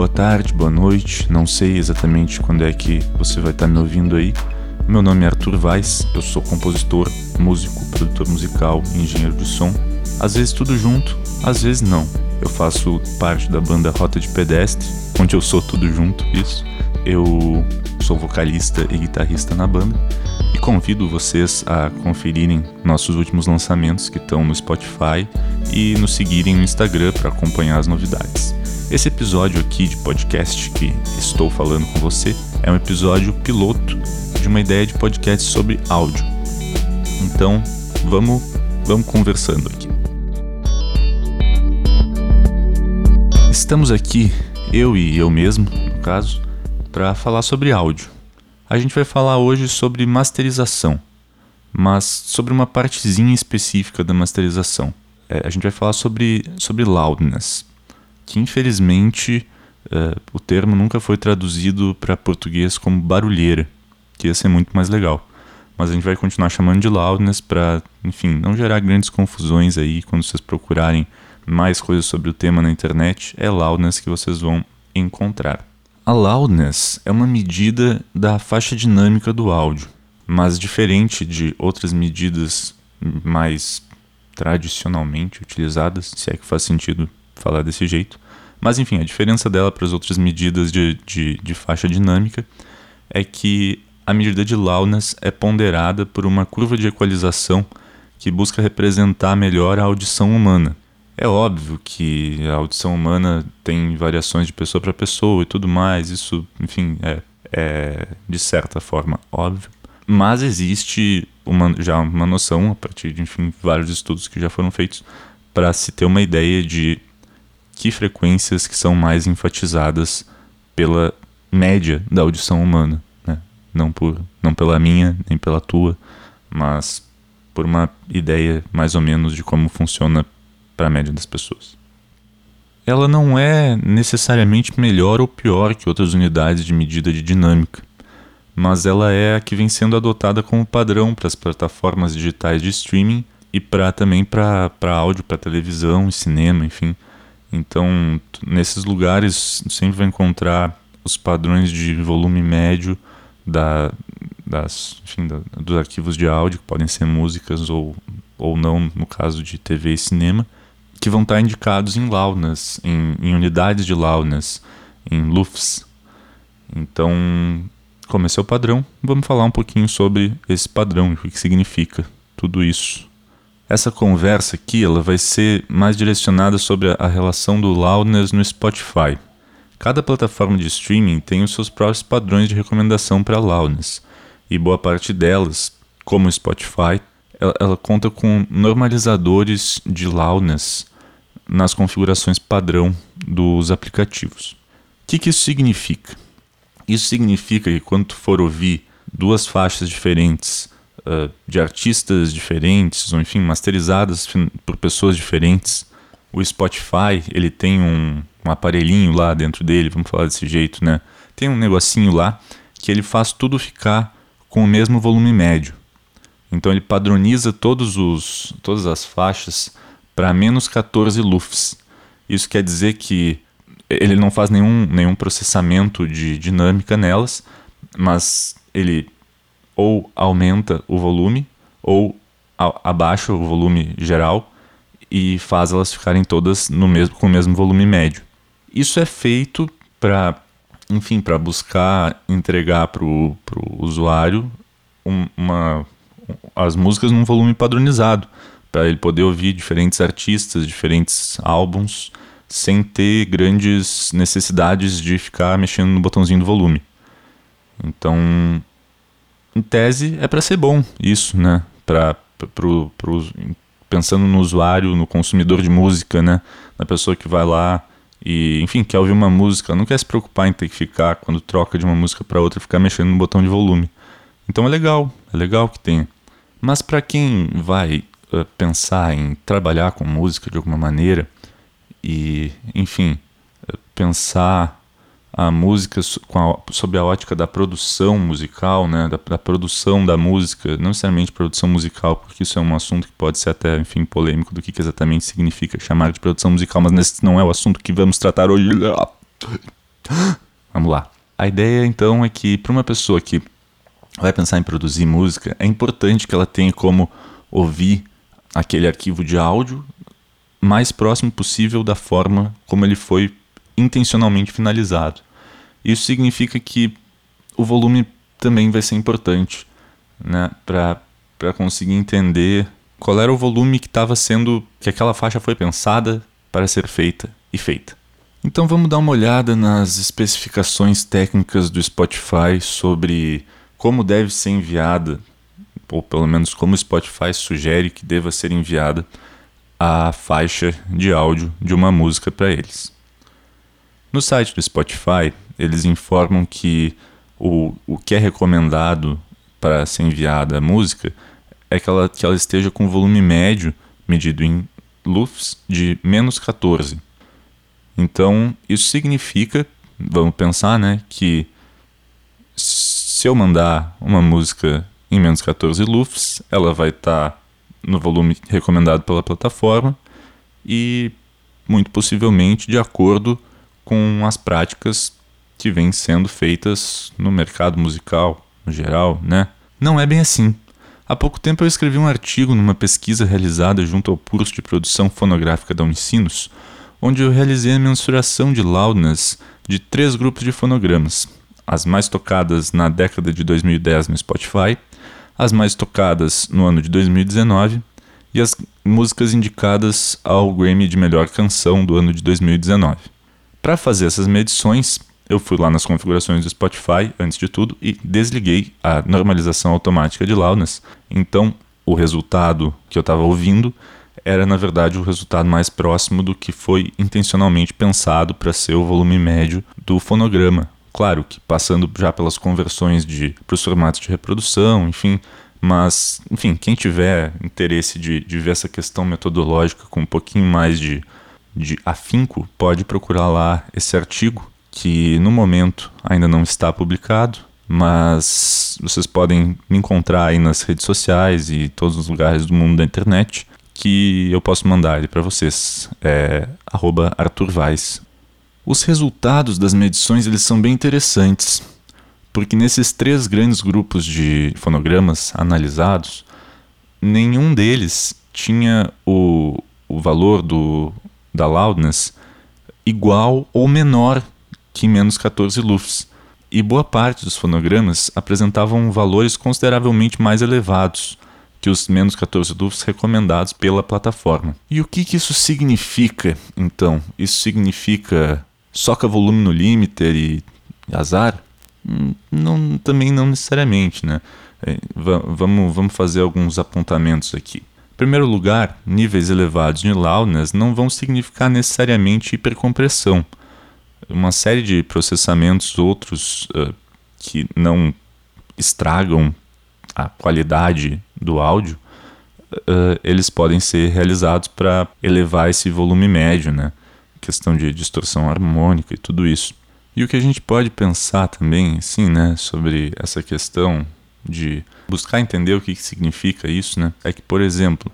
boa tarde, boa noite. Não sei exatamente quando é que você vai estar me ouvindo aí. Meu nome é Arthur Vaz, eu sou compositor, músico, produtor musical engenheiro de som. Às vezes tudo junto, às vezes não. Eu faço parte da banda Rota de Pedestre, onde eu sou tudo junto, isso. Eu sou vocalista e guitarrista na banda e convido vocês a conferirem nossos últimos lançamentos que estão no Spotify e nos seguirem no Instagram para acompanhar as novidades. Esse episódio aqui de podcast que estou falando com você é um episódio piloto de uma ideia de podcast sobre áudio. Então, vamos, vamos conversando aqui. Estamos aqui, eu e eu mesmo, no caso, para falar sobre áudio. A gente vai falar hoje sobre masterização, mas sobre uma partezinha específica da masterização. É, a gente vai falar sobre, sobre loudness, que infelizmente é, o termo nunca foi traduzido para português como barulheira, que ia ser muito mais legal. Mas a gente vai continuar chamando de loudness para, enfim, não gerar grandes confusões aí quando vocês procurarem mais coisas sobre o tema na internet. É loudness que vocês vão encontrar. A loudness é uma medida da faixa dinâmica do áudio, mas diferente de outras medidas mais tradicionalmente utilizadas, se é que faz sentido falar desse jeito. Mas enfim, a diferença dela para as outras medidas de, de, de faixa dinâmica é que a medida de loudness é ponderada por uma curva de equalização que busca representar melhor a audição humana. É óbvio que a audição humana tem variações de pessoa para pessoa e tudo mais, isso, enfim, é, é de certa forma óbvio. Mas existe uma, já uma noção, a partir de enfim, vários estudos que já foram feitos, para se ter uma ideia de que frequências que são mais enfatizadas pela média da audição humana. Né? Não, por, não pela minha, nem pela tua, mas por uma ideia mais ou menos de como funciona para a média das pessoas. Ela não é necessariamente melhor ou pior que outras unidades de medida de dinâmica, mas ela é a que vem sendo adotada como padrão para as plataformas digitais de streaming e para também para áudio, para televisão e cinema, enfim. Então, nesses lugares sempre vai encontrar os padrões de volume médio da, das, enfim, da, dos arquivos de áudio, que podem ser músicas ou, ou não, no caso de TV e cinema, que vão estar indicados em loudness, em, em unidades de loudness, em LUFS. Então, como esse é o padrão, vamos falar um pouquinho sobre esse padrão, o que significa tudo isso. Essa conversa aqui ela vai ser mais direcionada sobre a relação do loudness no Spotify. Cada plataforma de streaming tem os seus próprios padrões de recomendação para loudness, e boa parte delas, como o Spotify, ela, ela conta com normalizadores de loudness nas configurações padrão dos aplicativos. O que, que isso significa? Isso significa que quando for ouvir duas faixas diferentes uh, de artistas diferentes, ou enfim, masterizadas por pessoas diferentes, o Spotify ele tem um, um aparelhinho lá dentro dele, vamos falar desse jeito, né? Tem um negocinho lá que ele faz tudo ficar com o mesmo volume médio. Então ele padroniza todos os, todas as faixas para menos 14 LUFS. Isso quer dizer que ele não faz nenhum, nenhum processamento de dinâmica nelas, mas ele ou aumenta o volume ou abaixa o volume geral e faz elas ficarem todas no mesmo, com o mesmo volume médio. Isso é feito para, enfim, para buscar entregar para o usuário um, uma, as músicas num volume padronizado para ele poder ouvir diferentes artistas, diferentes álbuns, sem ter grandes necessidades de ficar mexendo no botãozinho do volume. Então, em tese, é para ser bom isso, né? Pra, pro, pro, pensando no usuário, no consumidor de música, né? Na pessoa que vai lá e, enfim, quer ouvir uma música, não quer se preocupar em ter que ficar, quando troca de uma música para outra, ficar mexendo no botão de volume. Então é legal, é legal que tenha. Mas para quem vai uh, pensar em trabalhar com música de alguma maneira e, enfim, pensar a música a, sob a ótica da produção musical, né, da, da, produção da música, não necessariamente produção musical, porque isso é um assunto que pode ser até, enfim, polêmico do que, que exatamente significa chamar de produção musical, mas esse não é o assunto que vamos tratar hoje. Vamos lá. A ideia então é que para uma pessoa que vai pensar em produzir música, é importante que ela tenha como ouvir aquele arquivo de áudio mais próximo possível da forma como ele foi intencionalmente finalizado. Isso significa que o volume também vai ser importante né, para conseguir entender qual era o volume que estava sendo, que aquela faixa foi pensada para ser feita e feita. Então vamos dar uma olhada nas especificações técnicas do Spotify sobre como deve ser enviada, ou pelo menos como o Spotify sugere que deva ser enviada a faixa de áudio de uma música para eles. No site do Spotify, eles informam que o, o que é recomendado para ser enviada a música é que ela, que ela esteja com volume médio, medido em LUFS, de menos 14. Então, isso significa, vamos pensar, né, que se eu mandar uma música em menos 14 LUFS, ela vai estar tá no volume recomendado pela plataforma e muito possivelmente de acordo com as práticas que vêm sendo feitas no mercado musical no geral, né? Não é bem assim. Há pouco tempo eu escrevi um artigo numa pesquisa realizada junto ao curso de produção fonográfica da Unicinos, onde eu realizei a mensuração de loudness de três grupos de fonogramas, as mais tocadas na década de 2010 no Spotify, as mais tocadas no ano de 2019 e as músicas indicadas ao Grammy de Melhor Canção do ano de 2019. Para fazer essas medições, eu fui lá nas configurações do Spotify, antes de tudo, e desliguei a normalização automática de loudness. Então, o resultado que eu estava ouvindo era, na verdade, o resultado mais próximo do que foi intencionalmente pensado para ser o volume médio do fonograma. Claro que passando já pelas conversões para os formatos de reprodução, enfim, mas, enfim, quem tiver interesse de, de ver essa questão metodológica com um pouquinho mais de de afinco, pode procurar lá esse artigo, que no momento ainda não está publicado, mas vocês podem me encontrar aí nas redes sociais e todos os lugares do mundo da internet que eu posso mandar ele para vocês. É Arthur Weiss. Os resultados das medições eles são bem interessantes, porque nesses três grandes grupos de fonogramas analisados, nenhum deles tinha o, o valor do da loudness igual ou menor que menos 14 lufs, e boa parte dos fonogramas apresentavam valores consideravelmente mais elevados que os menos 14 lufs recomendados pela plataforma. E o que, que isso significa, então? Isso significa soca volume no limiter e azar? Hum, não, também não necessariamente, né? É, vamos, vamos fazer alguns apontamentos aqui primeiro lugar, níveis elevados de loudness não vão significar necessariamente hipercompressão. Uma série de processamentos outros uh, que não estragam a qualidade do áudio, uh, eles podem ser realizados para elevar esse volume médio, né? Questão de distorção harmônica e tudo isso. E o que a gente pode pensar também, sim, né, sobre essa questão de buscar entender o que, que significa isso, né? É que, por exemplo,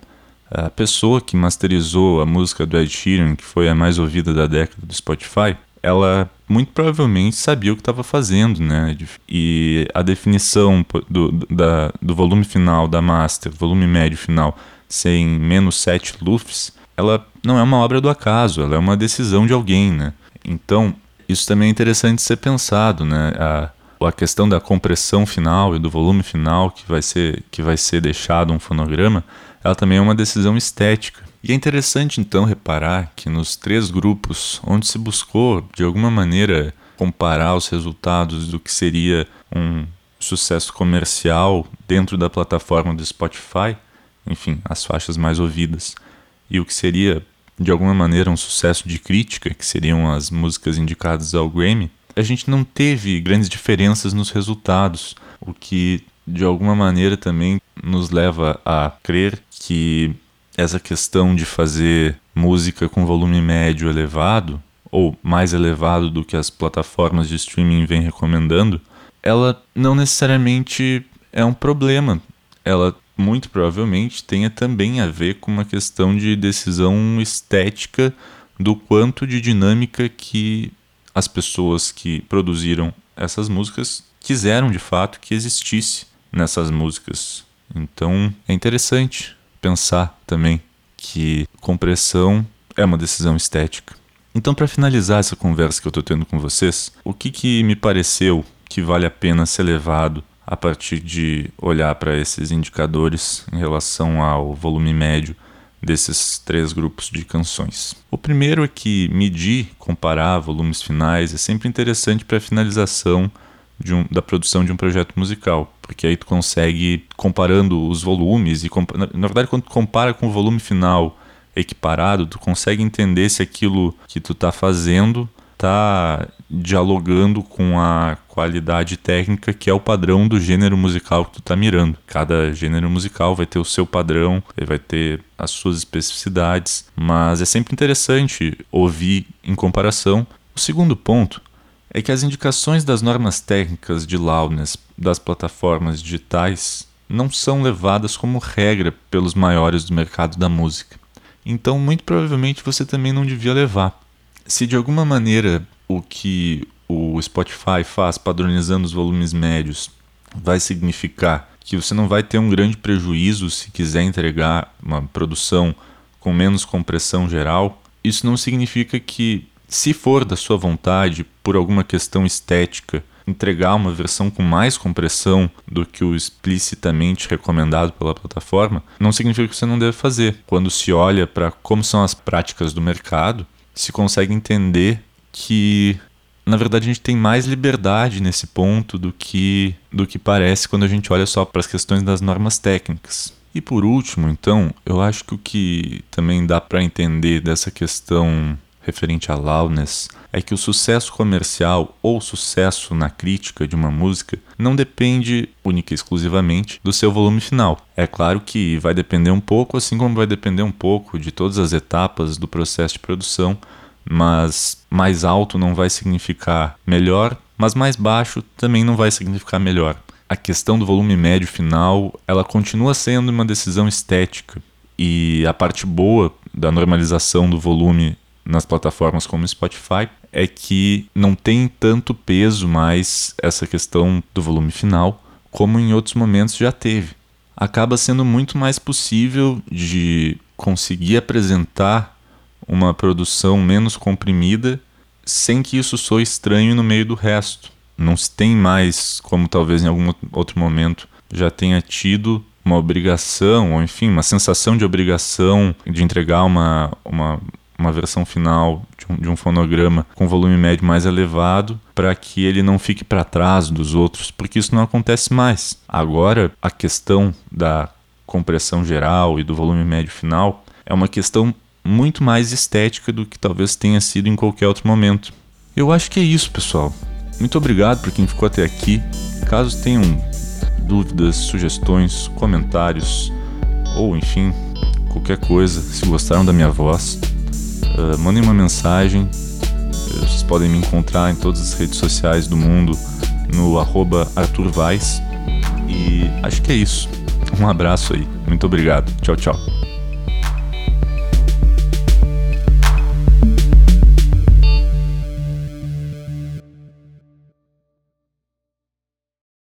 a pessoa que masterizou a música do Ed Sheeran, que foi a mais ouvida da década do Spotify, ela muito provavelmente sabia o que estava fazendo, né? E a definição do, da, do volume final da master, volume médio final, ser em menos 7 lufs, ela não é uma obra do acaso, ela é uma decisão de alguém, né? Então, isso também é interessante ser pensado, né? A, a questão da compressão final e do volume final que vai ser, que vai ser deixado um fonograma, ela também é uma decisão estética. E é interessante então reparar que nos três grupos onde se buscou de alguma maneira comparar os resultados do que seria um sucesso comercial dentro da plataforma do Spotify, enfim, as faixas mais ouvidas, e o que seria de alguma maneira um sucesso de crítica, que seriam as músicas indicadas ao Grammy, a gente não teve grandes diferenças nos resultados, o que de alguma maneira também nos leva a crer que essa questão de fazer música com volume médio elevado ou mais elevado do que as plataformas de streaming vêm recomendando, ela não necessariamente é um problema. Ela muito provavelmente tenha também a ver com uma questão de decisão estética do quanto de dinâmica que as pessoas que produziram essas músicas quiseram de fato que existisse nessas músicas. Então é interessante pensar também que compressão é uma decisão estética. Então, para finalizar essa conversa que eu estou tendo com vocês, o que, que me pareceu que vale a pena ser levado a partir de olhar para esses indicadores em relação ao volume médio desses três grupos de canções. O primeiro é que medir, comparar volumes finais é sempre interessante para a finalização um, da produção de um projeto musical, porque aí tu consegue comparando os volumes e na, na verdade quando tu compara com o volume final equiparado, tu consegue entender se aquilo que tu está fazendo está dialogando com a qualidade técnica que é o padrão do gênero musical que tu está mirando. Cada gênero musical vai ter o seu padrão, ele vai ter as suas especificidades, mas é sempre interessante ouvir em comparação. O segundo ponto é que as indicações das normas técnicas de loudness das plataformas digitais não são levadas como regra pelos maiores do mercado da música. Então, muito provavelmente você também não devia levar. Se de alguma maneira o que o Spotify faz padronizando os volumes médios vai significar que você não vai ter um grande prejuízo se quiser entregar uma produção com menos compressão geral, isso não significa que, se for da sua vontade, por alguma questão estética, entregar uma versão com mais compressão do que o explicitamente recomendado pela plataforma, não significa que você não deve fazer. Quando se olha para como são as práticas do mercado, se consegue entender que na verdade a gente tem mais liberdade nesse ponto do que do que parece quando a gente olha só para as questões das normas técnicas. E por último, então, eu acho que o que também dá para entender dessa questão referente a loudness é que o sucesso comercial ou sucesso na crítica de uma música não depende única e exclusivamente do seu volume final. É claro que vai depender um pouco, assim como vai depender um pouco de todas as etapas do processo de produção, mas mais alto não vai significar melhor, mas mais baixo também não vai significar melhor. A questão do volume médio final, ela continua sendo uma decisão estética e a parte boa da normalização do volume nas plataformas como Spotify é que não tem tanto peso mais essa questão do volume final como em outros momentos já teve. Acaba sendo muito mais possível de conseguir apresentar uma produção menos comprimida sem que isso soe estranho no meio do resto. Não se tem mais, como talvez em algum outro momento já tenha tido, uma obrigação, ou enfim, uma sensação de obrigação de entregar uma, uma uma versão final de um, de um fonograma com volume médio mais elevado para que ele não fique para trás dos outros, porque isso não acontece mais. Agora, a questão da compressão geral e do volume médio final é uma questão muito mais estética do que talvez tenha sido em qualquer outro momento. Eu acho que é isso, pessoal. Muito obrigado por quem ficou até aqui. Caso tenham dúvidas, sugestões, comentários ou enfim, qualquer coisa, se gostaram da minha voz, uh, mandem uma mensagem. Vocês podem me encontrar em todas as redes sociais do mundo no arroba Arthur. E acho que é isso. Um abraço aí. Muito obrigado. Tchau, tchau.